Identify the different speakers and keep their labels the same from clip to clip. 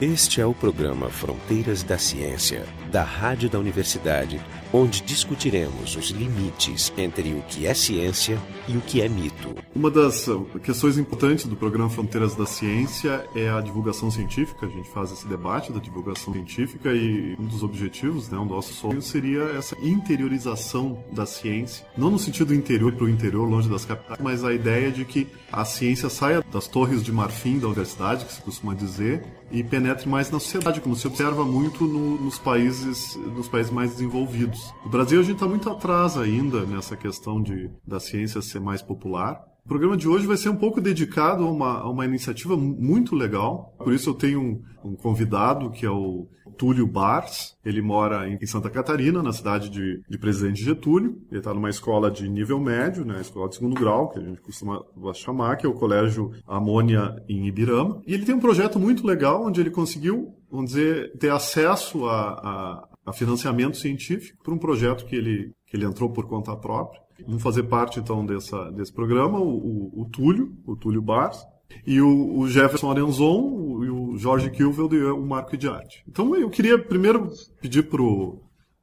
Speaker 1: Este é o programa Fronteiras da Ciência, da Rádio da Universidade, onde discutiremos os limites entre o que é ciência e o que é mito.
Speaker 2: Uma das questões importantes do programa Fronteiras da Ciência é a divulgação científica. A gente faz esse debate da divulgação científica e um dos objetivos, né, um nosso sonho seria essa interiorização da ciência, não no sentido interior para o interior, longe das capitais, mas a ideia de que a ciência saia das torres de marfim da universidade, que se costuma dizer, e penetre mais na sociedade, como se observa muito no, nos países nos países mais desenvolvidos. No Brasil a gente está muito atrás ainda nessa questão de da ciência ser mais popular. O programa de hoje vai ser um pouco dedicado a uma, a uma iniciativa muito legal. Por isso eu tenho um, um convidado que é o Túlio Bars. Ele mora em Santa Catarina, na cidade de, de Presidente Getúlio. Ele está numa escola de nível médio, né, escola de segundo grau, que a gente costuma chamar, que é o Colégio Amônia em Ibirama. E ele tem um projeto muito legal onde ele conseguiu, vamos dizer, ter acesso a, a, a financiamento científico para um projeto que ele, que ele entrou por conta própria. Vamos fazer parte então dessa, desse programa, o, o, o Túlio, o Túlio Bars, e o, o Jefferson Arenzon, e o Jorge Kilveld e o Marco de Arte. Então eu queria primeiro pedir pro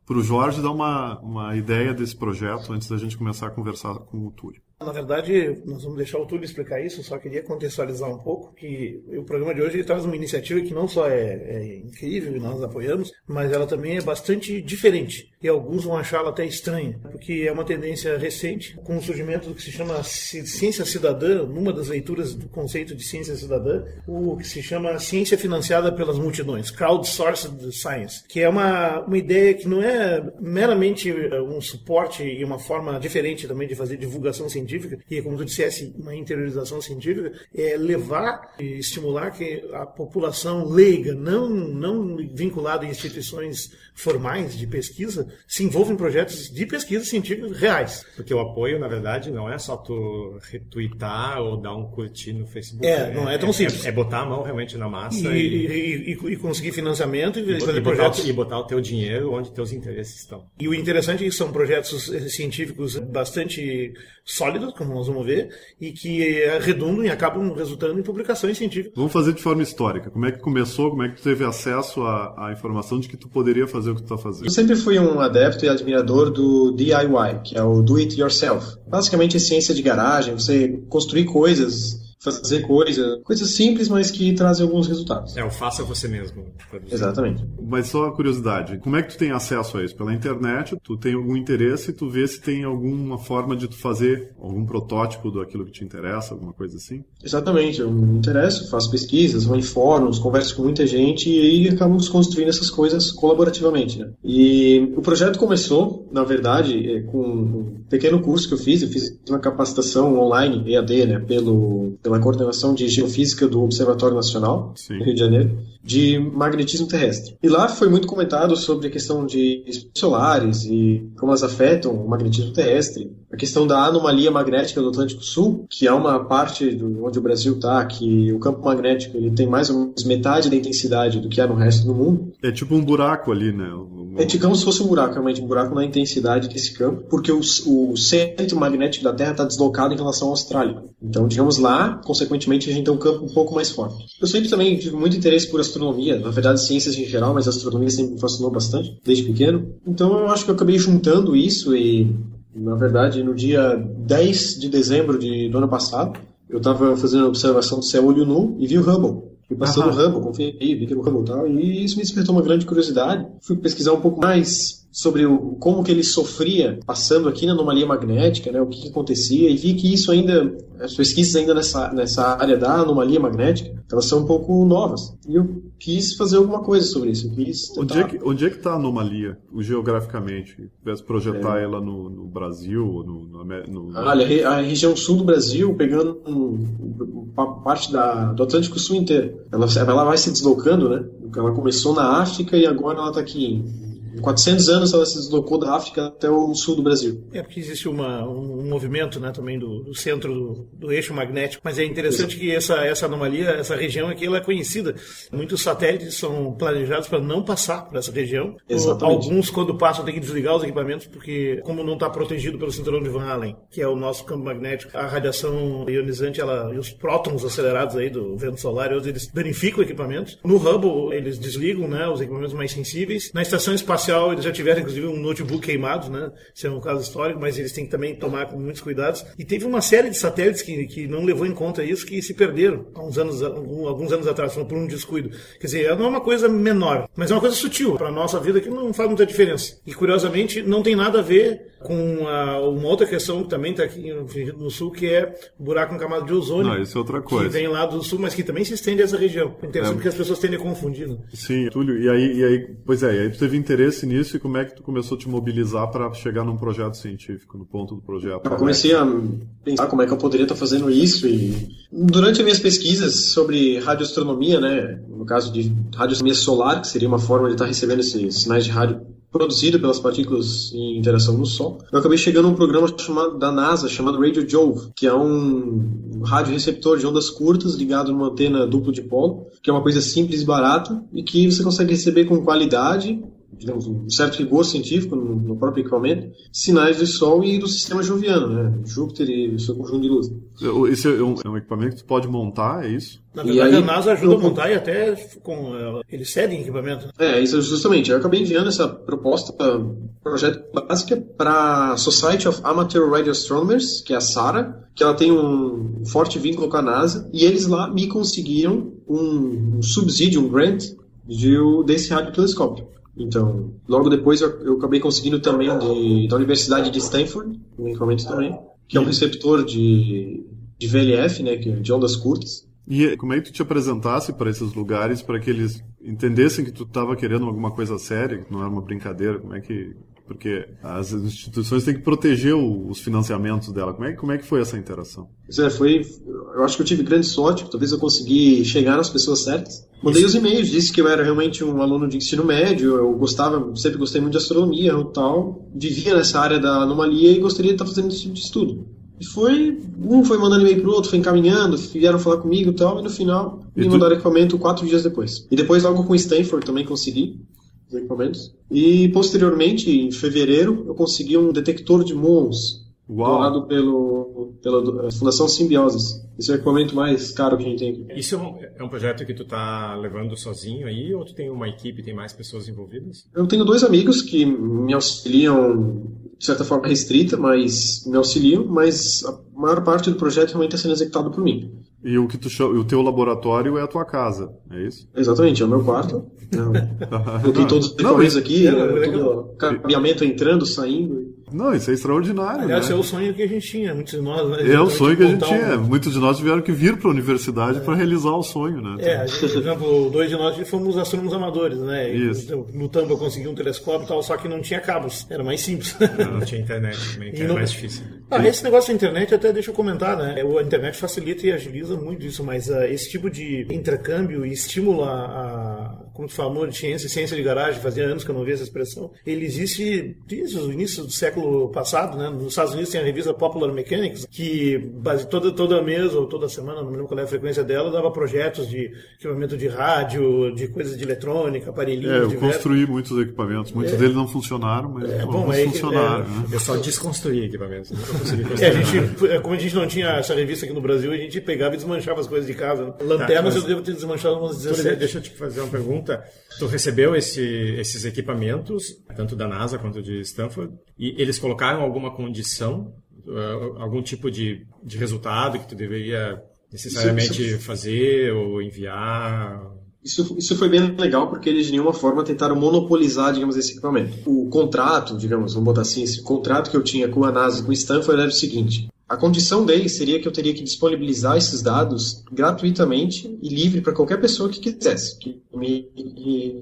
Speaker 2: pro Jorge dar uma, uma ideia desse projeto antes da gente começar a conversar com o Túlio.
Speaker 3: Na verdade, nós vamos deixar o Túlio explicar isso, só queria contextualizar um pouco que o programa de hoje traz uma iniciativa que não só é, é incrível e nós apoiamos, mas ela também é bastante diferente. E alguns vão achá-la até estranha, porque é uma tendência recente, com o surgimento do que se chama ciência cidadã, numa das leituras do conceito de ciência cidadã, o que se chama ciência financiada pelas multidões, crowdsourced science, que é uma, uma ideia que não é meramente um suporte e uma forma diferente também de fazer divulgação científica, e como tu dissesse, uma interiorização científica, é levar e estimular que a população leiga, não, não vinculada a instituições formais de pesquisa, se envolva em projetos de pesquisa científica reais.
Speaker 4: Porque o apoio, na verdade, não é só tu retweetar ou dar um curtir no Facebook.
Speaker 3: É, não é tão simples.
Speaker 4: É, é botar a mão realmente na massa
Speaker 3: e, e, e, e conseguir financiamento e, fazer
Speaker 4: botar,
Speaker 3: projetos.
Speaker 4: e botar o teu dinheiro onde teus interesses estão.
Speaker 3: E o interessante é que são projetos científicos bastante sólidos, como nós vamos ver, e que redundam e acabam resultando em publicações científicas.
Speaker 2: Vamos fazer de forma histórica. Como é que começou, como é que tu teve acesso à, à informação de que tu poderia fazer o que tu está fazendo?
Speaker 5: Eu sempre fui um adepto e admirador do DIY, que é o Do It Yourself. Basicamente é ciência de garagem, você construir coisas fazer coisa, coisas simples, mas que trazem alguns resultados.
Speaker 4: É, o faça você mesmo.
Speaker 5: Exatamente.
Speaker 2: Mas só uma curiosidade, como é que tu tem acesso a isso? Pela internet, tu tem algum interesse, tu vê se tem alguma forma de tu fazer algum protótipo daquilo que te interessa, alguma coisa assim?
Speaker 5: Exatamente, eu me interesso, faço pesquisas, vou em fóruns, converso com muita gente e aí acabamos construindo essas coisas colaborativamente, né? E o projeto começou, na verdade, é, com um pequeno curso que eu fiz, eu fiz uma capacitação online, EAD, né, pelo pela coordenação de geofísica do Observatório Nacional, Sim. Rio de Janeiro, de magnetismo terrestre. E lá foi muito comentado sobre a questão de solares e como elas afetam o magnetismo terrestre, a questão da anomalia magnética do Atlântico Sul, que é uma parte do, onde o Brasil está, que o campo magnético ele tem mais ou menos metade da intensidade do que há no resto do mundo.
Speaker 2: É tipo um buraco ali, né?
Speaker 5: É como se fosse um buraco, realmente, um buraco na intensidade desse campo, porque o, o centro magnético da Terra está deslocado em relação à Austrália. Então, digamos lá, consequentemente, a gente tem um campo um pouco mais forte. Eu sempre também tive muito interesse por astronomia, na verdade, ciências em geral, mas astronomia sempre me fascinou bastante, desde pequeno. Então, eu acho que eu acabei juntando isso e na verdade, no dia 10 de dezembro de, do ano passado, eu estava fazendo observação do céu olho nu e vi o Hubble. Fui passando o Hubble, conferi, vi que era o Hubble e tal, e isso me despertou uma grande curiosidade. Fui pesquisar um pouco mais sobre o, como que ele sofria passando aqui na anomalia magnética, né, o que, que, acontecia, e vi que isso ainda, as pesquisas ainda nessa, nessa área da anomalia magnética, elas são um pouco novas. E eu quis fazer alguma coisa sobre isso. quis
Speaker 2: tentar... Onde é que onde é que está a anomalia, geograficamente? Tivesse projetar é. ela no, no Brasil, no, no, no...
Speaker 5: Olha, a região sul do Brasil, pegando um, parte da, do Atlântico Sul inteiro, ela, ela vai se deslocando, né? Ela começou na África e agora ela está aqui em Em 400 anos ela se deslocou da África até o sul do Brasil.
Speaker 3: É porque existe uma, um, um movimento né, também do, do centro do, do, eixo magnético, mas é interessante Exato. que essa, essa anomalia, essa região aqui, ela é conhecida. Muitos satélites são planejados para não passar por essa região.
Speaker 5: Exatamente.
Speaker 3: Alguns, quando passam, tem que desligar os equipamentos, porque como não está protegido pelo cinturão de Van Allen, que é o nosso campo magnético, a radiação ionizante ela, e os prótons acelerados aí do vento solar, eles danificam o equipamento. No Hubble, eles desligam né, os equipamentos mais sensíveis. Na estação espacial, eles já tiveram, inclusive, um notebook queimado, né? Isso é um caso histórico, mas eles têm que também tomar com muitos cuidados. E teve uma série de satélites que, que não levou em conta isso, que se perderam há uns anos, alguns anos atrás, por um descuido. Quer dizer, não é uma coisa menor, mas é uma coisa sutil. Para a nossa vida que não faz muita diferença. E, curiosamente, não tem nada a ver com a, uma outra questão que também está aqui no sul, que é o buraco em camada de ozônio.
Speaker 2: Não, isso é outra coisa.
Speaker 3: Que vem lá do sul, mas que também se estende a essa região. Interessante é. porque as pessoas tendem a confundir. Né?
Speaker 2: Sim, Túlio, e aí, e aí, pois é, e aí tu teve interesse nisso e como é que tu começou a te mobilizar para chegar num projeto científico, no ponto do projeto?
Speaker 5: Eu comecei a pensar como é que eu poderia estar fazendo isso e durante as minhas pesquisas sobre radioastronomia, né, no caso de radioastronomia solar, que seria uma forma de estar recebendo esses sinais de rádio produzido pelas partículas em interação no Sol, eu acabei chegando a um programa chamado, da NASA chamado Radio Jove, que é um rádio receptor de ondas curtas ligado numa antena duplo dipolo, que é uma coisa simples e barata e que você consegue receber com qualidade digamos, um certo rigor científico no, no, próprio equipamento, sinais do Sol e do sistema joviano, né? Júpiter e o seu conjunto de luz.
Speaker 2: Esse é um, é um, equipamento que tu pode montar, é isso?
Speaker 3: Na verdade, aí, a NASA ajuda eu, a montar e até com, uh, eles cedem equipamento.
Speaker 5: É, isso justamente. Eu acabei enviando essa proposta, projeto básica, para a Society of Amateur Radio Astronomers, que é a SARA, que ela tem um forte vínculo com a NASA, e eles lá me conseguiram um, um subsídio, um grant, de, desse radiotelescópio. Então, logo depois eu, eu acabei conseguindo também de, da Universidade de Stanford, um equipamento também, que é um receptor de, de VLF, né, é de ondas curtas.
Speaker 2: E como é que tu te apresentasse para esses lugares para que eles entendessem que tu estava querendo alguma coisa séria, que não era uma brincadeira? Como é que porque as instituições têm que proteger os financiamentos dela. Como é, como é que foi essa interação?
Speaker 5: É, foi, eu acho que eu tive grande sorte, talvez eu consegui chegar nas pessoas certas. Mandei os e-mails, disse que eu era realmente um aluno de ensino médio, eu gostava, sempre gostei muito de astronomia e tal, vivia nessa área da anomalia e gostaria de estar fazendo esse tipo de estudo. E foi, um foi mandando e-mail pro outro, foi encaminhando, vieram falar comigo e tal, e no final e me tu... mandaram equipamento quatro dias depois. E depois logo com Stanford também consegui os equipamentos. E posteriormente, em fevereiro, eu consegui um detector de muons doado pelo, pela Fundação Simbioses. Esse é o equipamento mais caro que a gente tem aqui.
Speaker 4: Isso é um, é um projeto que tu está levando sozinho aí ou tu tem uma equipe, tem mais pessoas envolvidas?
Speaker 5: Eu tenho dois amigos que me auxiliam de certa forma restrita, mas me auxiliam, mas a maior parte do projeto realmente está sendo executado por mim.
Speaker 2: E o que tu chama, o teu laboratório é a tua casa, é isso?
Speaker 5: Exatamente, é o meu quarto. Eu tenho todos os equipamentos aqui, é, é, todo cabeamento entrando, saindo.
Speaker 2: Não, isso é extraordinário.
Speaker 3: Aliás,
Speaker 2: né?
Speaker 3: é o sonho que a gente tinha, muitos de nós. Né?
Speaker 2: É o sonho que a gente tinha. Um... Muitos de nós tiveram que vir para a universidade é. para realizar o sonho, né?
Speaker 3: É, gente, por exemplo, dois de nós fomos astrônomos amadores, né? Isso. No Tampa eu consegui um telescópio e tal, só que não tinha cabos, era mais simples.
Speaker 4: Não, tinha internet também, que era mais difícil.
Speaker 3: Ah, esse negócio da internet, até deixa eu comentar, né? A internet facilita e agiliza muito isso, mas uh, esse tipo de intercâmbio estimula a como tu falou, de ciência, ciência de garagem, fazia anos que eu não via essa expressão, ele existe desde o início do século passado, né? Nos Estados Unidos tem a revista Popular Mechanics, que base, toda, toda mês ou toda semana, não me lembro qual é a frequência dela, dava projetos de equipamento de rádio, de coisas de eletrônica, aparelhinhos. É,
Speaker 2: eu diversos. construí muitos equipamentos, muitos é. deles não funcionaram, mas é, bom, é, funcionaram. É, né?
Speaker 4: Eu só desconstruí equipamentos, não consegui
Speaker 3: construir. É, a gente, é, como a gente não tinha essa revista aqui no Brasil, a gente pegava e desmanchava as coisas de casa. Né? Lanternas tá, mas... eu devo ter desmanchado umas 17.
Speaker 4: Deixa eu te fazer uma pergunta pergunta. Tu recebeu esse, esses equipamentos, tanto da NASA quanto de Stanford, e eles colocaram alguma condição, uh, algum tipo de, de resultado que tu deveria necessariamente isso, isso... fazer ou enviar?
Speaker 5: Isso, isso foi bem legal porque eles de nenhuma forma tentaram monopolizar, digamos, esse equipamento. O contrato, digamos, vamos botar assim, esse contrato que eu tinha com a NASA e com Stanford era o seguinte: a condição dele seria que eu teria que disponibilizar esses dados gratuitamente e livre para qualquer pessoa que quisesse, que me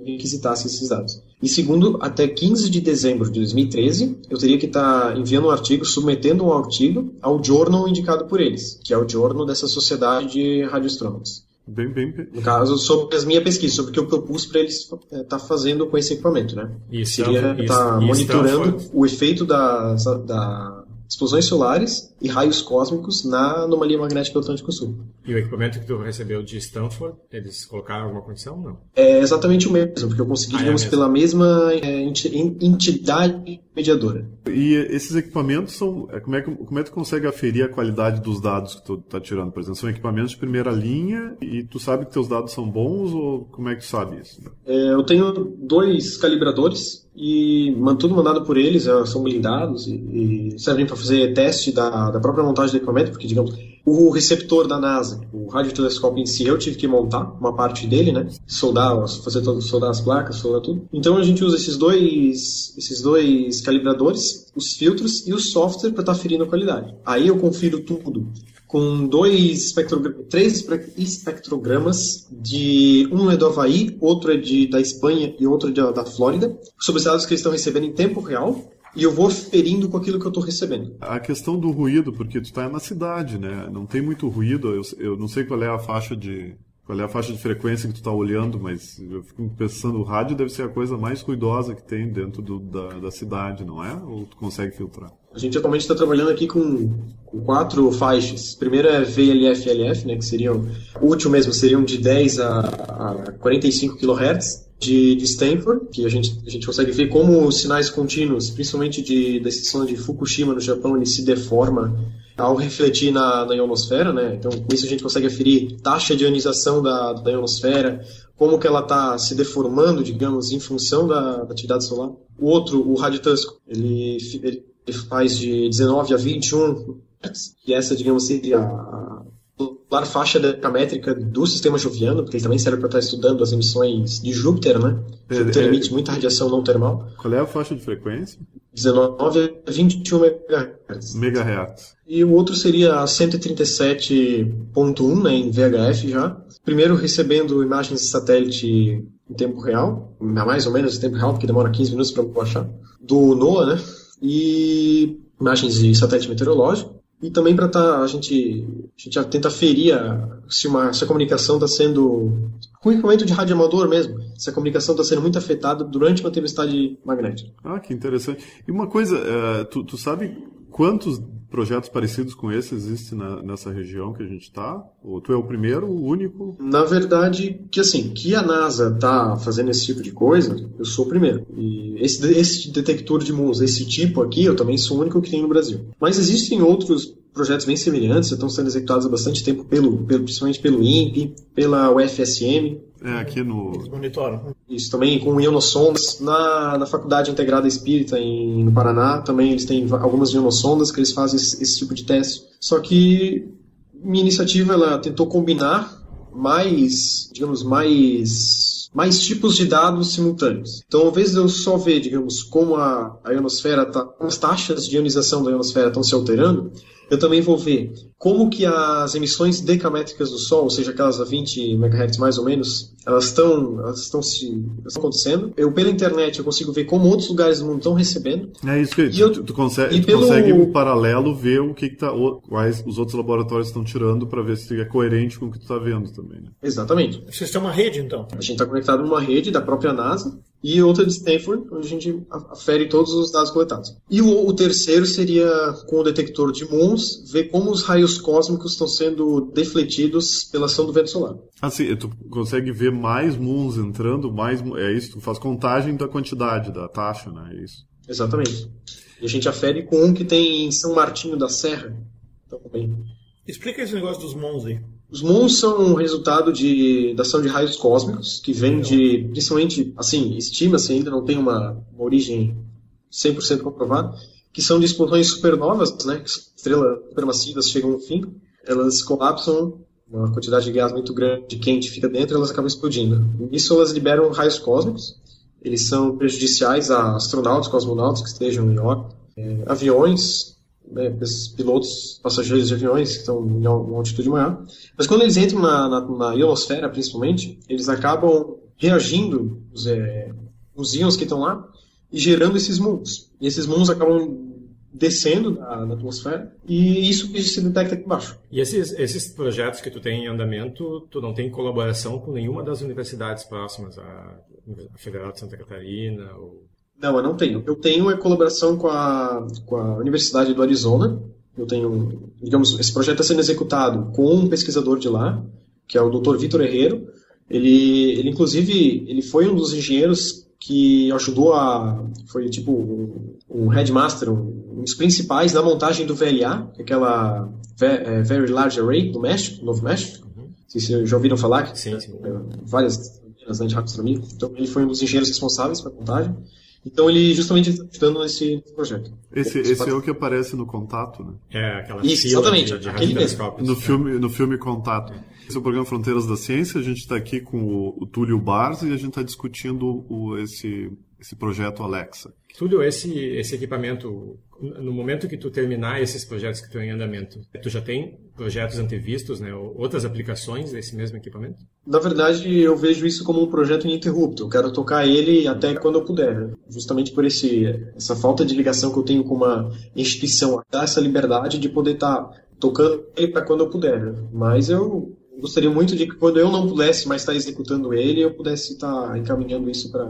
Speaker 5: requisitasse esses dados. E segundo, até 15 de dezembro de 2013, eu teria que estar tá enviando um artigo, submetendo um artigo ao journal indicado por eles, que é o journal dessa sociedade de radioastrônomos.
Speaker 2: Bem, bem.
Speaker 5: No caso, sobre as minhas pesquisas, sobre o que eu propus para eles estar é, tá fazendo com esse equipamento, né?
Speaker 4: Isso,
Speaker 5: Seria estar
Speaker 4: isso
Speaker 5: monitorando
Speaker 4: Stanford.
Speaker 5: o efeito das, da explosões solares e raios cósmicos na anomalia magnética do Atlântico Sul.
Speaker 4: E o equipamento que tu recebeu de Stanford, eles colocaram alguma condição? Não.
Speaker 5: É exatamente o mesmo, porque eu consegui,
Speaker 4: Ah, é
Speaker 5: digamos,
Speaker 4: mesmo.
Speaker 5: pela mesma é, enti- entidade mediadora.
Speaker 2: E esses equipamentos são. é, Como é, que, como é que tu consegue aferir a qualidade dos dados que tu tá tirando? Por exemplo, são equipamentos de primeira linha e tu sabe que teus dados são bons ou como é que tu sabe isso?
Speaker 5: É, eu tenho dois calibradores e tudo mandado por eles, é, são blindados e, e servem para fazer teste da, da própria montagem do equipamento, porque, digamos, o receptor da NASA, o radiotelescópio em si, eu tive que montar uma parte dele, né? Soldar, fazer todo, soldar as placas, soldar tudo. Então a gente usa esses dois, esses dois calibradores, os filtros e o software para estar aferindo a qualidade. Aí eu confiro tudo com dois espectrogra- três espe- espectrogramas de um é do Havaí, outro é de, da Espanha e outro é da, da Flórida, sobre os dados que eles estão recebendo em tempo real. E eu vou ferindo com aquilo que eu estou recebendo.
Speaker 2: A questão do ruído, porque tu tá na cidade, né? Não tem muito ruído. Eu, eu não sei qual é a faixa de qual é a faixa de frequência que tu tá olhando, mas eu fico pensando, o rádio deve ser a coisa mais ruidosa que tem dentro do- da, da cidade, não é? Ou tu consegue filtrar?
Speaker 5: A gente atualmente está trabalhando aqui com, com quatro faixas. Primeiro é VLF LF, né, que seriam, útil mesmo, seriam de 10 a, a 45 kHz de, de Stanford, que a gente, a gente consegue ver como os sinais contínuos, principalmente de, da estação de Fukushima no Japão, ele se deforma ao refletir na, na ionosfera, né? Então, com isso a gente consegue aferir taxa de ionização da, da ionosfera, como que ela está se deformando, digamos, em função da, da atividade solar. O outro, o radiotusco, ele, ele faz de 19 a 21 Hz, e essa, digamos, seria a a faixa decamétrica do sistema joviano, porque ele também serve para estar estudando as emissões de Júpiter, né?
Speaker 2: É,
Speaker 5: Júpiter
Speaker 2: é.
Speaker 5: emite muita radiação não termal.
Speaker 2: Qual é a faixa de frequência?
Speaker 5: 19 a 21 MHz.
Speaker 2: Megahertz.
Speaker 5: E o outro seria a 137.1 né, em VHF já. Primeiro recebendo imagens de satélite em tempo real, mais ou menos em tempo real, porque demora 15 minutos para baixar, do NOAA, né? E imagens de satélite meteorológico. E também para tá, a gente a gente já tenta ferir a- se, uma, se a comunicação está sendo com equipamento de rádio amador mesmo, se a comunicação está sendo muito afetada durante uma tempestade magnética.
Speaker 2: Ah, que interessante. E uma coisa, eh, tu, tu sabe quantos projetos parecidos com esse existem na- nessa região que a gente está? Ou tu é o primeiro, o único?
Speaker 5: Na verdade, que assim, que a NASA tá fazendo esse tipo de coisa, eu sou o primeiro. E esse, esse detector de muons, esse tipo aqui, eu também sou o único que tem no Brasil. Mas existem outros projetos bem semelhantes, estão sendo executados há bastante tempo, pelo, pelo, principalmente pelo INPE, pela UFSM,
Speaker 2: É aqui no.
Speaker 3: Eles monitoram.
Speaker 5: isso também com ionossondas. Na, na Faculdade Integrada Espírita em, no Paraná, também eles têm algumas ionossondas que eles fazem esse, esse tipo de teste. Só que minha iniciativa ela tentou combinar mais, digamos, mais mais tipos de dados simultâneos. Então, ao invés de eu só ver, digamos, como a, a ionosfera tá, como as taxas de ionização da ionosfera estão se alterando, eu também vou ver como que as emissões decamétricas do Sol, ou seja, aquelas a 20 MHz mais ou menos, elas estão elas estão se estão acontecendo. Eu pela internet eu consigo ver como outros lugares do mundo estão recebendo.
Speaker 2: É isso que
Speaker 5: E eu-
Speaker 2: tu, tu consegue,
Speaker 5: e
Speaker 2: tu
Speaker 5: pelo-
Speaker 2: consegue em paralelo ver o que, que tá, o- quais os outros laboratórios estão tirando para ver se é coerente com o que tu tá vendo também. Né?
Speaker 5: Exatamente.
Speaker 3: Vocês têm uma rede, então.
Speaker 5: A gente está conectado numa rede da própria NASA e outra de Stanford, onde a gente afere todos os dados coletados. E o, o terceiro seria com o detector de muons, ver como os raios cósmicos estão sendo defletidos pela ação do vento solar.
Speaker 2: Assim, tu consegue ver mais moons entrando, mais é isso, tu faz contagem da quantidade, da taxa, né? É isso.
Speaker 5: Exatamente. E a gente afere com um que tem em São Martinho da Serra. Então, também.
Speaker 3: Explica esse negócio dos mons aí.
Speaker 5: Os muons são resultado de, da ação de raios cósmicos, que vem de, principalmente, assim, estima-se ainda, não tem uma, uma origem 100% comprovada, que são de explosões supernovas, né, estrelas supermassivas chegam no fim, elas colapsam, uma quantidade de gás muito grande de quente fica dentro, elas acabam explodindo. Nisso elas liberam raios cósmicos, eles são prejudiciais a astronautas, cosmonautas que estejam em órbita, eh, aviões, né, esses pilotos, passageiros de aviões que estão em uma altitude maior. Mas quando eles entram na, na, na ionosfera, principalmente, eles acabam reagindo, os, é, os íons que estão lá, e gerando esses muons. E esses muons acabam descendo da, atmosfera e isso que se detecta aqui embaixo.
Speaker 4: E esses, esses projetos que tu tem em andamento, tu não tem colaboração com nenhuma das universidades próximas, a Federal de Santa Catarina? Ou...
Speaker 5: Não, eu não tenho. Eu tenho a colaboração com a, com a Universidade do Arizona. Eu tenho, digamos, esse projeto está sendo executado com um pesquisador de lá, que é o Dr. Vitor Herrero. Ele, ele, inclusive, ele foi um dos engenheiros que ajudou a. Foi tipo um, um headmaster, um, um, dos principais na montagem do VLA, é aquela é, Very Large Array do México, Novo México. Uhum. Vocês já ouviram falar?
Speaker 4: Sim, sim.
Speaker 5: É, várias né, de radioastronomia. Então, ele foi um dos engenheiros responsáveis pela montagem. Então, ele justamente está ajudando nesse projeto.
Speaker 2: Esse, esse é o que aparece no Contato, né?
Speaker 4: É, aquela
Speaker 5: Isso, exatamente, de, de aquele
Speaker 2: mesmo. No filme, no filme Contato. Esse é o programa Fronteiras da Ciência. A gente está aqui com o, o Túlio Barz e a gente está discutindo o, esse, esse projeto Alexa.
Speaker 4: Túlio, esse, esse equipamento, no momento que tu terminar esses projetos que estão em andamento, tu já tem projetos antevistos, né, outras aplicações desse mesmo equipamento?
Speaker 5: Na verdade, eu vejo isso como um projeto ininterrupto. Eu quero tocar ele até quando eu puder. Justamente por esse, essa falta de ligação que eu tenho com uma instituição, dar essa liberdade de poder estar tá tocando ele para quando eu puder. Mas eu gostaria muito de que quando eu não pudesse mais estar tá executando ele, eu pudesse estar tá encaminhando isso para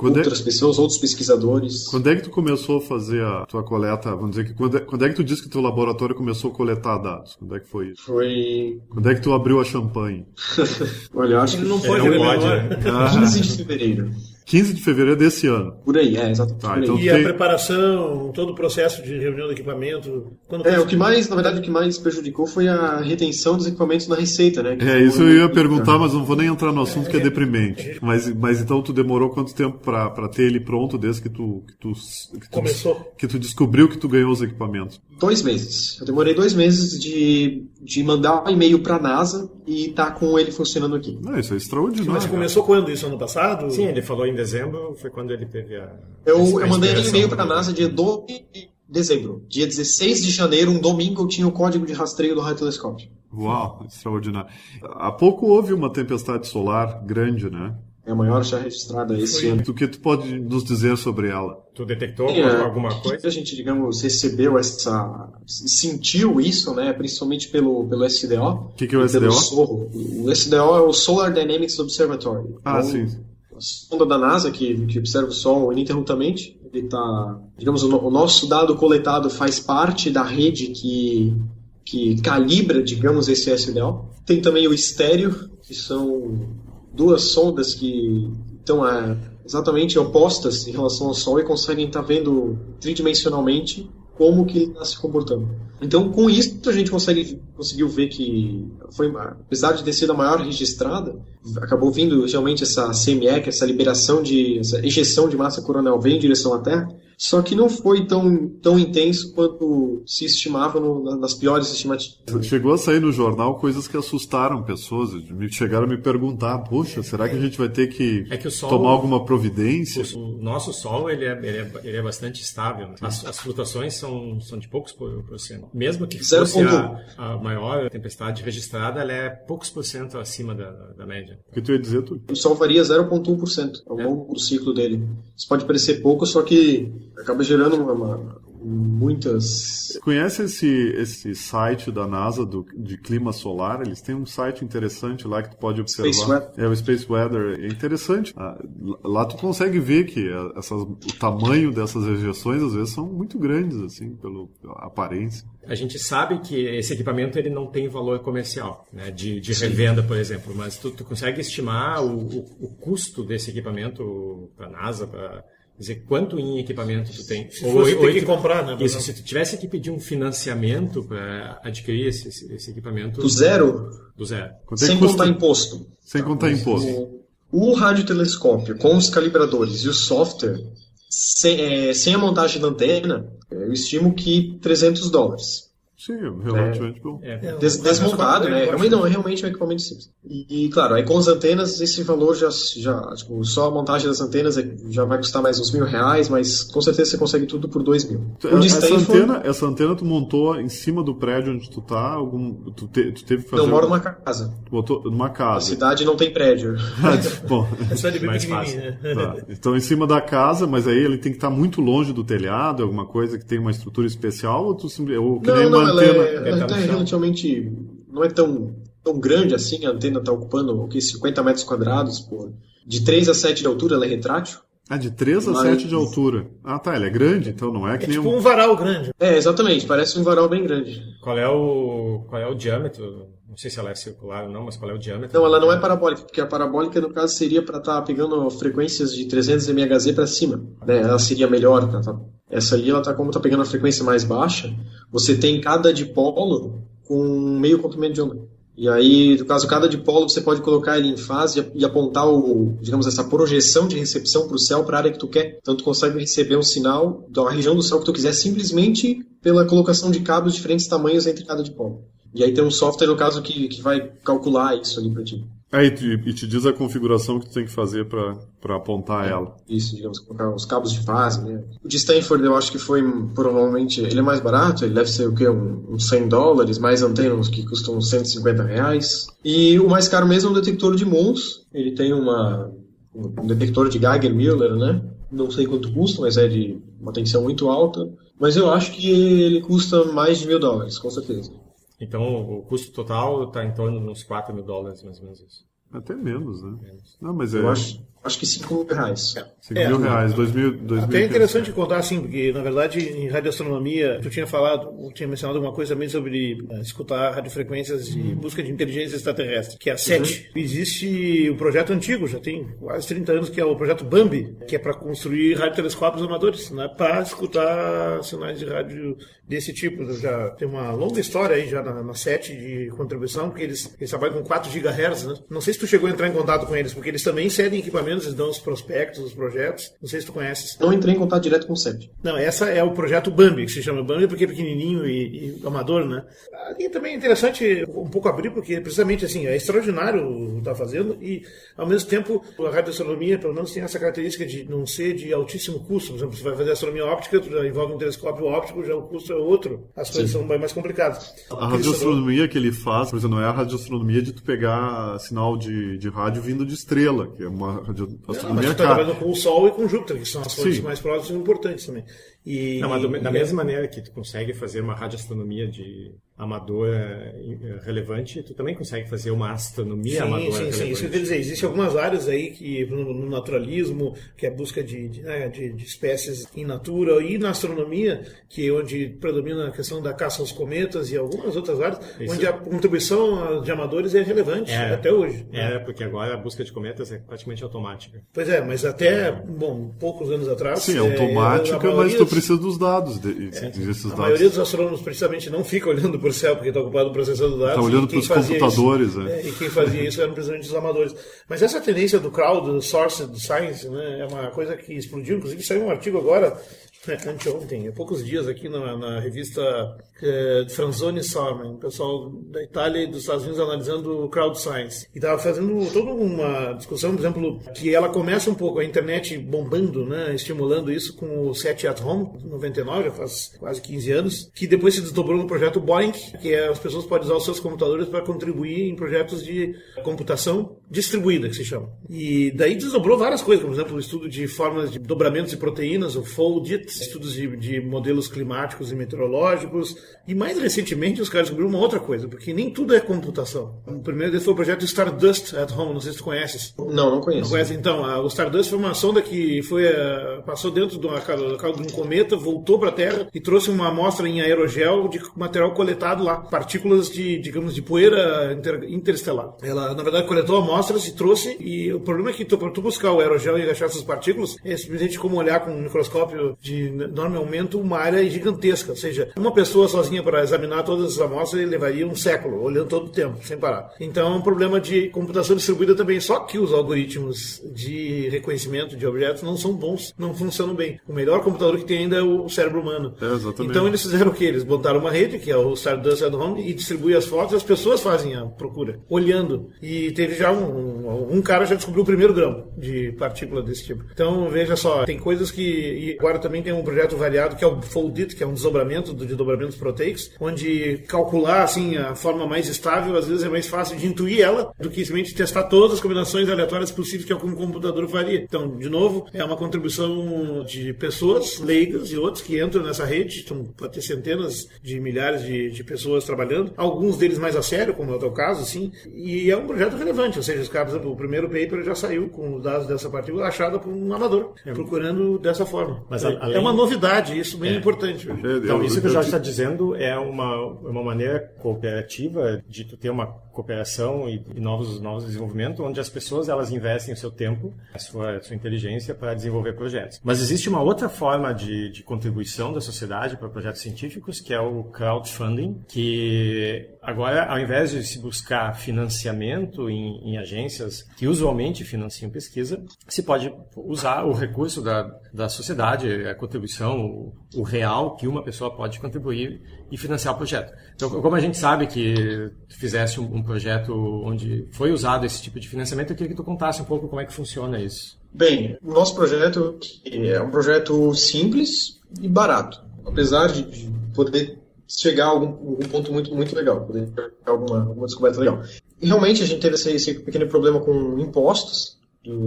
Speaker 5: quando é outras é, pessoas, outros pesquisadores.
Speaker 2: Quando é que tu começou a fazer a tua coleta? Vamos dizer que quando é, quando é que tu disse que teu laboratório começou a coletar dados? Quando é que foi isso?
Speaker 5: Foi.
Speaker 2: Quando é que tu abriu a champanhe?
Speaker 5: Olha, eu acho que
Speaker 3: não pode,
Speaker 4: não pode. Né?
Speaker 5: 15 de fevereiro.
Speaker 2: 15 de fevereiro desse ano.
Speaker 5: Por aí, é, exatamente.
Speaker 2: Ah, então
Speaker 3: e
Speaker 2: tem...
Speaker 3: a preparação, todo o processo de reunião do equipamento.
Speaker 5: é, o que mais, na verdade, o que mais prejudicou foi a retenção dos equipamentos na receita, né?
Speaker 2: É, isso eu ia perguntar, mas não vou nem entrar no assunto é, que é deprimente. Mas, mas então tu demorou quanto tempo para ter ele pronto desde que tu, que tu, que tu
Speaker 3: começou?
Speaker 2: Que tu descobriu que tu ganhou os equipamentos?
Speaker 5: Dois meses. Eu demorei dois meses de, de mandar um e-mail para a NASA e tá com ele funcionando aqui.
Speaker 2: Não, isso é extraordinário.
Speaker 3: Mas começou quando isso ano passado?
Speaker 4: Sim, ele falou em dezembro, foi quando ele teve a.
Speaker 5: Eu, eu mandei um e-mail para a NASA dia 12 de dezembro. Dia 16 de janeiro, um domingo, eu tinha o código de rastreio do radiotelescópio.
Speaker 2: Uau, extraordinário. Há pouco houve uma tempestade solar grande, né?
Speaker 5: É a maior já registrada esse ano.
Speaker 2: O que tu pode nos dizer sobre ela?
Speaker 4: Tu detectou é, alguma coisa?
Speaker 5: A gente, digamos, recebeu essa... sentiu isso, né? Principalmente pelo, pelo SDO.
Speaker 2: O que, que é o SDO?
Speaker 5: O SDO é o Solar Dynamics Observatory.
Speaker 2: Ah, então, sim.
Speaker 5: Sonda da NASA, que, que observa o Sol ininterruptamente, ele tá... Digamos, o, o nosso dado coletado faz parte da rede que, que calibra, digamos, esse SDO. Tem também o estéreo, que são duas sondas que estão é, exatamente opostas em relação ao Sol e conseguem estar tá vendo tridimensionalmente como que ele está se comportando. Então, com isso, a gente consegue, conseguiu ver que, foi, apesar de ter sido a maior registrada, acabou vindo realmente essa CME, que é essa liberação de, essa ejeção de massa coronal vem em direção à Terra, só que não foi tão, tão intenso quanto se estimava no, nas piores estimativas.
Speaker 2: Chegou a sair no jornal coisas que assustaram pessoas. Chegaram a me perguntar: poxa, será que a gente vai ter que,
Speaker 4: é que sol,
Speaker 2: tomar alguma providência?
Speaker 4: O, nosso Sol ele é, ele é, ele é bastante estável. Né? As, as, flutuações são, são de poucos por, por cento. Mesmo que fosse a, a, maior tempestade registrada, ela é poucos por cento acima da, da média.
Speaker 2: O que tu ia dizer, tu?
Speaker 5: O Sol varia 0,1% ao longo do ciclo dele. Isso pode parecer pouco, só que acaba gerando uma, uma, muitas.
Speaker 2: Conhece esse, esse site da NASA do, de clima solar? Eles têm um site interessante lá que tu pode observar.
Speaker 5: Space Weather.
Speaker 2: É o Space Weather. É interessante. Ah, lá tu consegue ver que essas, o tamanho dessas rejeições às vezes são muito grandes, assim, pela aparência.
Speaker 4: A gente sabe que esse equipamento ele não tem valor comercial, né, de, de revenda, por exemplo, mas tu, tu consegue estimar o, o, o custo desse equipamento para a NASA, para dizer quanto em equipamento tu tem.
Speaker 3: Se ou, ou, que comprar, né?
Speaker 4: Isso, se tu tivesse que pedir um financiamento para adquirir esse, esse, equipamento.
Speaker 5: Do zero?
Speaker 4: Do zero.
Speaker 5: Quanto é Sem contar imposto.
Speaker 2: Sem contar imposto.
Speaker 5: O, o radiotelescópio com os calibradores e o software, sem, é, sem a montagem da antena, eu estimo que 300 dólares.
Speaker 2: Sim, relativamente
Speaker 5: é.
Speaker 2: bom.
Speaker 5: É. Des, desmontado, né? Realmente, não, é realmente um equipamento simples. E, e, claro, aí com as antenas, esse valor já, já tipo, só a montagem das antenas é, já vai custar mais uns mil reais, mas com certeza você consegue tudo por dois mil.
Speaker 2: O essa, Stanford, antena, essa antena tu montou em cima do prédio onde tu tá? Algum, tu, te, tu teve que fazer...
Speaker 5: Não, eu moro numa casa.
Speaker 2: Tu botou numa casa. A
Speaker 5: cidade não tem prédio.
Speaker 2: bom,
Speaker 3: é só de mais fácil.
Speaker 2: Né? Tá. Então em cima da casa, mas aí ele tem que estar muito longe do telhado, alguma coisa que tem uma estrutura especial, ou tu ou que
Speaker 5: não,
Speaker 2: nem
Speaker 5: não,
Speaker 2: uma
Speaker 5: ela
Speaker 2: antena...
Speaker 5: É, ela é relativamente. não é tão, tão grande assim, a antena está ocupando o que, 50 metros quadrados por. De 3 a 7 de altura, ela é retrátil.
Speaker 2: Ah, de 3 a Mas... 7 de altura. Ah, tá, ele é grande, então não é que é nem
Speaker 3: tipo um... varal grande.
Speaker 5: É, exatamente, parece um varal bem grande.
Speaker 4: Qual é o, qual é o diâmetro? Não sei se ela é circular ou não, mas qual é o diâmetro?
Speaker 5: Não, ela não é parabólica, porque a parabólica, no caso, seria para estar tá pegando frequências de 300 MHz para cima. Né? Ela seria melhor. Tá? Essa ali, ela tá, como está pegando a frequência mais baixa, você tem cada dipolo com meio comprimento de onda. E aí, no caso, cada dipolo você pode colocar ele em fase e apontar o, digamos, essa projeção de recepção para o céu, para a área que tu quer. Então, tu consegue receber um sinal da região do céu que tu quiser simplesmente pela colocação de cabos de diferentes tamanhos entre cada dipolo. E aí tem um software, no caso, que, que vai calcular isso ali para ti.
Speaker 2: É, e te, diz a configuração que tu tem que fazer para apontar é, ela.
Speaker 5: Isso, digamos, colocar os cabos de fase, né? O de Stanford eu acho que foi provavelmente, ele é mais barato, ele deve ser o quê? Um, uns 100 dólares, mais antenas que custam 150 reais. E o mais caro mesmo é um detector de MONS, ele tem uma, um detector de Geiger-Müller, né? Não sei quanto custa, mas é de uma tensão muito alta. Mas eu acho que ele custa mais de mil dólares, com certeza.
Speaker 4: Então, o custo total está em torno de uns 4 mil dólares, mais ou menos isso.
Speaker 2: Até menos, né? Menos. Não, mas é...
Speaker 5: Eu acho, acho que 5 mil reais.
Speaker 2: 5 é, mil reais, 2000, 2000
Speaker 3: Até é interessante contar assim, porque na verdade em radioastronomia, tu tinha falado, tinha mencionado alguma coisa também sobre uh, escutar radiofrequências de busca de inteligência extraterrestre, que é a SET. Uhum. Existe um projeto antigo, já tem quase 30 anos, que é o projeto Bambi, que é para construir radiotelescópios amadores, né, para escutar sinais de rádio desse tipo. Já tem uma longa história aí já na, na SET de contribuição, porque eles, eles trabalham com 4 GHz, né? Não sei se tu chegou a entrar em contato com eles, porque eles também cedem equipamentos, eles dão os prospectos, os projetos. Não sei se tu conheces.
Speaker 5: Não entrei em contato direto com o CEP.
Speaker 3: Não, essa é o projeto Bambi, que se chama Bambi porque é pequenininho e, e amador, né? Ali também é interessante um pouco abrir, porque precisamente assim, é extraordinário o que está fazendo e, ao mesmo tempo, a radioastronomia, pelo menos, tem essa característica de não ser de altíssimo custo. Por exemplo, você vai fazer astronomia óptica, tu já envolve um telescópio óptico, já o custo é outro. As coisas Sim. são bem mais complicadas.
Speaker 2: A radioastronomia que ele faz, por exemplo, não é a radioastronomia de tu pegar sinal de de, de rádio vindo de estrela, que é uma radioastronomia. Não, mas
Speaker 3: você está trabalhando com o Sol e com Júpiter, que são as fontes mais próximas e importantes também. E,
Speaker 4: não, mas do, da mesma maneira que tu consegue fazer uma radioastronomia de amadora eh, relevante, tu também consegue fazer uma astronomia sim, amadora sim, relevante. Sim,
Speaker 3: isso que eu quero dizer. Existem algumas áreas aí que no, naturalismo, que é a busca de, de, né, de, de, espécies in natura, e na astronomia, que é onde predomina a questão da caça aos cometas e algumas outras áreas, isso. onde a contribuição de amadores é relevante é, até hoje.
Speaker 4: É, porque agora a busca de cometas é praticamente automática.
Speaker 3: Pois é, mas até, bom, poucos anos atrás...
Speaker 2: Sim, é automática, é, mas tu precisa dos dados. De,
Speaker 3: é, desses a dados. maioria dos astrônomos precisamente não fica olhando para o céu porque está ocupado processando dados.
Speaker 2: Está olhando para os computadores.
Speaker 3: Isso, é. e quem fazia isso eram precisamente os amadores. Mas essa tendência do crowd science né, é uma coisa que explodiu. Inclusive saiu um artigo agora anteontem, há poucos dias aqui na, na revista é, Franzoni Sarman, pessoal da Itália e dos Estados Unidos analisando o crowd science. E estava fazendo toda uma discussão, por exemplo, que ela começa um pouco a internet bombando, né, estimulando isso com o Set at Home, 99, já faz quase 15 anos, que depois se desdobrou no projeto Boeing, que é, as pessoas podem usar os seus computadores para contribuir em projetos de computação distribuída, que se chama. E daí desdobrou várias coisas, como, por exemplo, o estudo de formas de dobramentos de proteínas, o FOLDIT, estudos de, de, modelos climáticos e meteorológicos. E mais recentemente os caras descobriram uma outra coisa, porque nem tudo é computação. O primeiro deles foi o projeto Stardust at Home, não sei se tu conheces.
Speaker 5: Não, não conheço. Não
Speaker 3: conhece? Então, a, o Stardust foi uma sonda que foi, a, passou dentro de, uma, de um cometa, voltou para a Terra e trouxe uma amostra em aerogel de material coletado lá, partículas de, digamos, de poeira inter, interestelar. Ela, na verdade, coletou amostras e trouxe, e o problema é que para tu buscar o aerogel e achar essas partículas, é simplesmente como olhar com um microscópio de enorme aumento, uma área gigantesca. Ou seja, uma pessoa sozinha para examinar todas as amostras levaria um século, olhando todo o tempo, sem parar. Então é um problema de computação distribuída também. Só que os algoritmos de reconhecimento de objetos não são bons, não, funcionam bem. O melhor computador que tem ainda é o cérebro humano.
Speaker 2: É.
Speaker 3: Então eles fizeram o quê? Eles botaram uma rede, que é o Stardust at Home, e distribui as fotos e as pessoas fazem a procura, olhando. E teve já um, um, um cara já descobriu o primeiro grão de partícula desse tipo. Então, veja só, tem coisas que. E agora também tem um projeto variado que é o Foldit, que é um desdobramento de dobramentos proteicos, onde calcular assim a forma mais estável às vezes é mais fácil de intuir ela do que simplesmente testar todas as combinações aleatórias possíveis que algum computador faria. Então, de novo, é uma contribuição de pessoas leigas e outros que entram nessa rede, então, pode ter centenas de milhares de, de pessoas trabalhando, alguns deles mais a sério, como é o teu caso, assim, e é um projeto relevante, ou seja, os caras, o primeiro paper já saiu com os dados dessa partícula achada por um amador, é. procurando dessa forma. Mas, é, além... é uma novidade, isso bem é. importante.
Speaker 4: Então, isso que o Jorge está dizendo é uma, uma maneira cooperativa de tu ter uma cooperação e, e, novos novos desenvolvimentos onde as pessoas elas investem o seu tempo a sua, a sua inteligência para desenvolver projetos. Mas existe uma outra forma de, de contribuição da sociedade para projetos científicos que é o crowdfunding que agora ao invés de se buscar financiamento em, em agências que usualmente financiam pesquisa se pode usar o recurso da, da sociedade a contribuição o, o real que uma pessoa pode contribuir e financiar o projeto então como a gente sabe que fizesse um projeto onde foi usado esse tipo de financiamento. Eu queria que tu contasse um pouco como é que funciona isso.
Speaker 5: Bem, o nosso projeto é um projeto simples e barato, apesar de poder chegar a algum, ponto muito, muito legal, poder ter alguma, alguma descoberta legal. E realmente a gente teve esse, esse pequeno problema com impostos,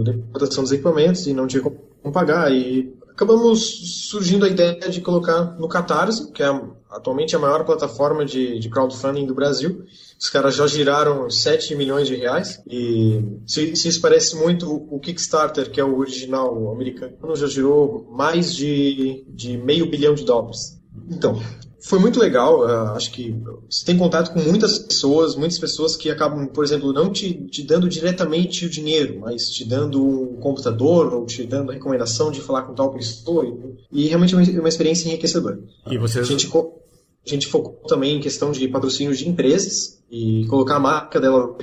Speaker 5: da importação dos equipamentos, e não tinha como pagar, e acabamos surgindo a ideia de colocar no Catarse, que é atualmente a maior plataforma de, de crowdfunding do Brasil. Os caras já giraram 7 milhões de reais. E se, se isso parece muito, o Kickstarter, que é o original americano, já girou mais de, de meio bilhão de dólares. Então, foi muito legal. Uh, acho que você tem contato com muitas pessoas, muitas pessoas que acabam, por exemplo, não te, te dando diretamente o dinheiro, mas te dando um computador ou te dando a recomendação de falar com tal pessoa. E, e realmente é uma, uma experiência enriquecedora.
Speaker 4: E vocês...
Speaker 5: A gente, a gente focou também em questão de patrocínios de empresas e colocar a marca dela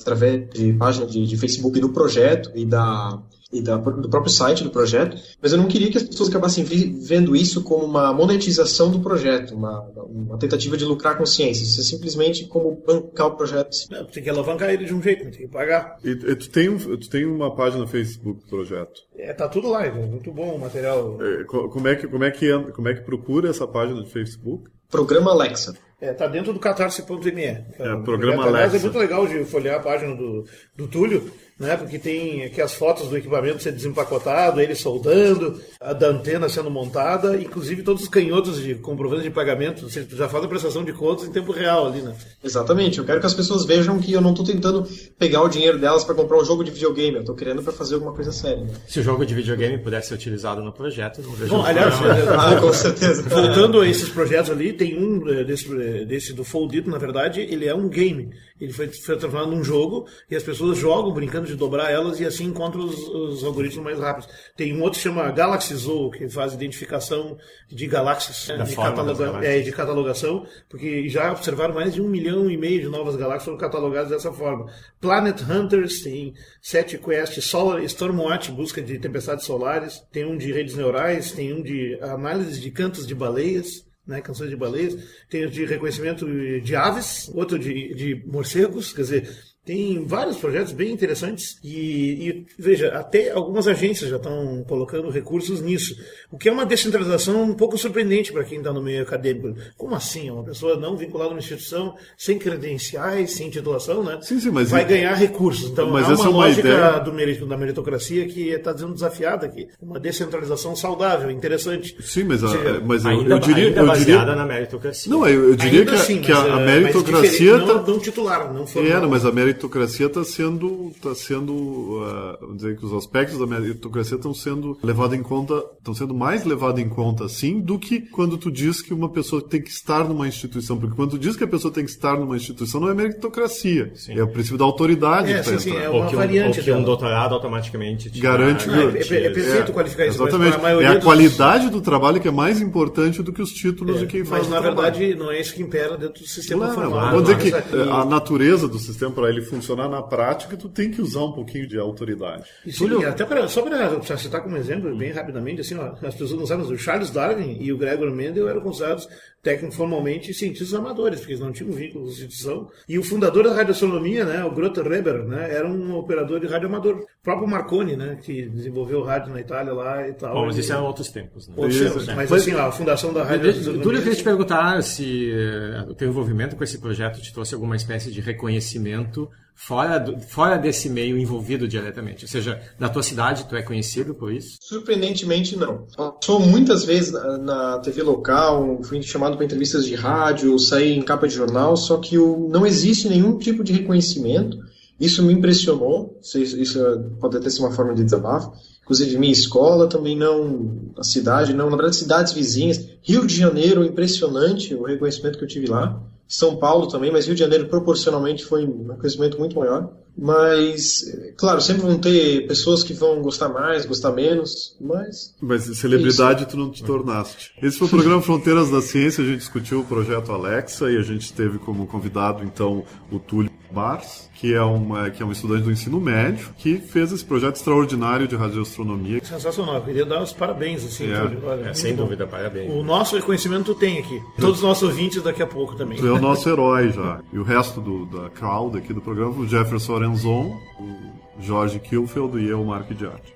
Speaker 5: através de página de, de Facebook do projeto e da e da, do próprio site do projeto, mas eu não queria que as pessoas acabassem vendo isso como uma monetização do projeto, uma, uma tentativa de lucrar com ciência. Isso é simplesmente como bancar o projeto.
Speaker 3: Não, tem que alavancar ele de um jeito, tem que pagar.
Speaker 2: E, e tu, tem, tu tem uma página no Facebook do projeto?
Speaker 3: É, tá tudo lá, é muito bom o material.
Speaker 2: É, como, é que, como, é que, como é que procura essa página de Facebook?
Speaker 5: Programa Alexa.
Speaker 3: É, tá dentro do catarse.me.
Speaker 2: É, é, programa Alexa.
Speaker 3: É muito legal de folhear a página do, do Túlio né? Porque tem aqui as fotos do equipamento sendo desempacotado, ele soldando, a da antena sendo montada, inclusive todos os canhotos de comprovante de pagamento, você já faz a prestação de contas em tempo real ali, né?
Speaker 5: Exatamente. Eu quero que as pessoas vejam que eu não estou tentando pegar o dinheiro delas para comprar um jogo de videogame, eu estou querendo para fazer alguma coisa séria. Né?
Speaker 4: Se o jogo de videogame pudesse ser utilizado no projeto, não
Speaker 3: vejo Bom, aliás,
Speaker 5: ah, com certeza.
Speaker 3: Voltando a esses projetos ali, tem um eh, desse, desse do Foldito, na verdade, ele é um game. Ele foi, foi transformado num jogo e as pessoas jogam brincando de dobrar elas e assim encontram os, os algoritmos mais rápidos. Tem um outro que chama Galaxy Zoo, que faz identificação de galáxias,
Speaker 4: da de, cataloga.
Speaker 3: É, de catalogação, porque já observaram mais de um milhão e meio de novas galáxias foram catalogadas dessa forma. Planet Hunters tem sete quests, Solar, Stormwatch, busca de tempestades solares, tem um de redes neurais, tem um de análise de cantos de baleias, né, canções de baleias, tem o de reconhecimento de aves, outro de, de morcegos, quer dizer, tem vários projetos bem interessantes e, e, veja, até algumas agências já estão colocando recursos nisso, o que é uma descentralização um pouco surpreendente para quem está no meio acadêmico. Como assim? Uma pessoa não vinculada a uma instituição, sem credenciais, sem titulação, né?
Speaker 2: Sim, sim, mas
Speaker 3: vai ganhar recursos. Então
Speaker 2: mas
Speaker 3: há
Speaker 2: uma, é
Speaker 3: uma lógica
Speaker 2: ideia...
Speaker 3: do mérito, da meritocracia que está sendo desafiada aqui. Uma descentralização saudável, interessante.
Speaker 2: Sim, mas, a,
Speaker 4: seja,
Speaker 2: mas
Speaker 4: ainda,
Speaker 2: eu, diria,
Speaker 4: ainda
Speaker 2: eu diria
Speaker 4: na meritocracia.
Speaker 2: Não, eu, eu diria que,
Speaker 3: assim,
Speaker 2: que a, a,
Speaker 3: é,
Speaker 2: meritocracia
Speaker 3: não,
Speaker 2: tá...
Speaker 3: não titular, não formal.
Speaker 2: É, não, mas a meritocracia está sendo, tá sendo, uh, vamos dizer que os aspectos da meritocracia estão sendo levados em conta, estão sendo mais levados em conta, sim, do que quando tu diz que uma pessoa tem que estar numa instituição, porque quando tu diz que a pessoa tem que estar numa instituição, não é meritocracia, sim. é o princípio da autoridade.
Speaker 3: É,
Speaker 2: sim,
Speaker 3: sim, é uma ou que, variante
Speaker 4: ou que um doutorado automaticamente te
Speaker 2: garante.
Speaker 3: Dá, é, é, é, perfeito é, qualificar isso.
Speaker 2: Exatamente.
Speaker 3: a
Speaker 2: é a dos... qualidade do trabalho que é mais importante do que os títulos
Speaker 3: é,
Speaker 2: de quem faz
Speaker 3: Mas na verdade não é isso que impera dentro do sistema
Speaker 2: não,
Speaker 3: formal.
Speaker 2: Vamos dizer que a natureza do sistema para ele funcionar na prática, tu tem que usar um pouquinho de autoridade.
Speaker 3: E sim, Túlio... até pra, só para citar como exemplo, bem rapidamente, assim, ó, as pessoas não sabem, o Charles Darwin e o Gregor Mendel eram considerados técnicos formalmente cientistas amadores, porque eles não tinham vínculo de instituição. E o fundador da radioastronomia, né, o Grotter Reber, né, era um operador de rádio amador. O próprio Marconi, né, que desenvolveu o rádio na Itália lá e tal.
Speaker 4: Bom, mas isso eram outros tempos. Né?
Speaker 3: Outros tempos. Mas, mas assim, a fundação da radioastronomia...
Speaker 4: Túlio, eu queria te perguntar se uh, o teu envolvimento com esse projeto te trouxe alguma espécie de reconhecimento fora, do, fora desse meio envolvido diretamente? Ou seja, na tua cidade tu é conhecido por isso?
Speaker 5: Surpreendentemente não. Sou muitas vezes na, na TV local, fui chamado para entrevistas de rádio, saí em capa de jornal, só que o, não existe nenhum tipo de reconhecimento. Isso me impressionou, isso, isso pode até ser uma forma de desabafo. Inclusive, minha escola também não, a cidade não, na verdade, cidades vizinhas. Rio de Janeiro, impressionante o reconhecimento que eu tive lá. São Paulo também, mas Rio de Janeiro proporcionalmente foi um crescimento muito maior. Mas, claro, sempre vão ter pessoas que vão gostar mais, gostar menos, mas.
Speaker 2: Mas celebridade é tu não te tornaste. Esse foi o programa Fronteiras da Ciência, a gente discutiu o projeto Alexa e a gente teve como convidado então o Túlio Bars, que é, uma, que é um estudante do ensino médio, que fez esse projeto extraordinário de radioastronomia.
Speaker 3: Sensacional, eu queria dar os parabéns, assim,
Speaker 4: é.
Speaker 3: Túlio.
Speaker 4: Olha, é, sem dúvida, parabéns.
Speaker 3: O nosso reconhecimento tem aqui. Todos os nossos ouvintes daqui a pouco também.
Speaker 2: Tu é o nosso herói já. E o resto do, da crowd aqui do programa, o Jefferson Orenzon, o Jorge Kilfeld e eu, Mark.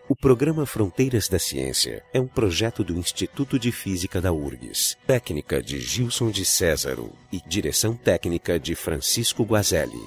Speaker 1: O programa Fronteiras da Ciência é um projeto do Instituto de Física da URGS, técnica de Gilson de Césaro e direção técnica de Francisco Guazelli.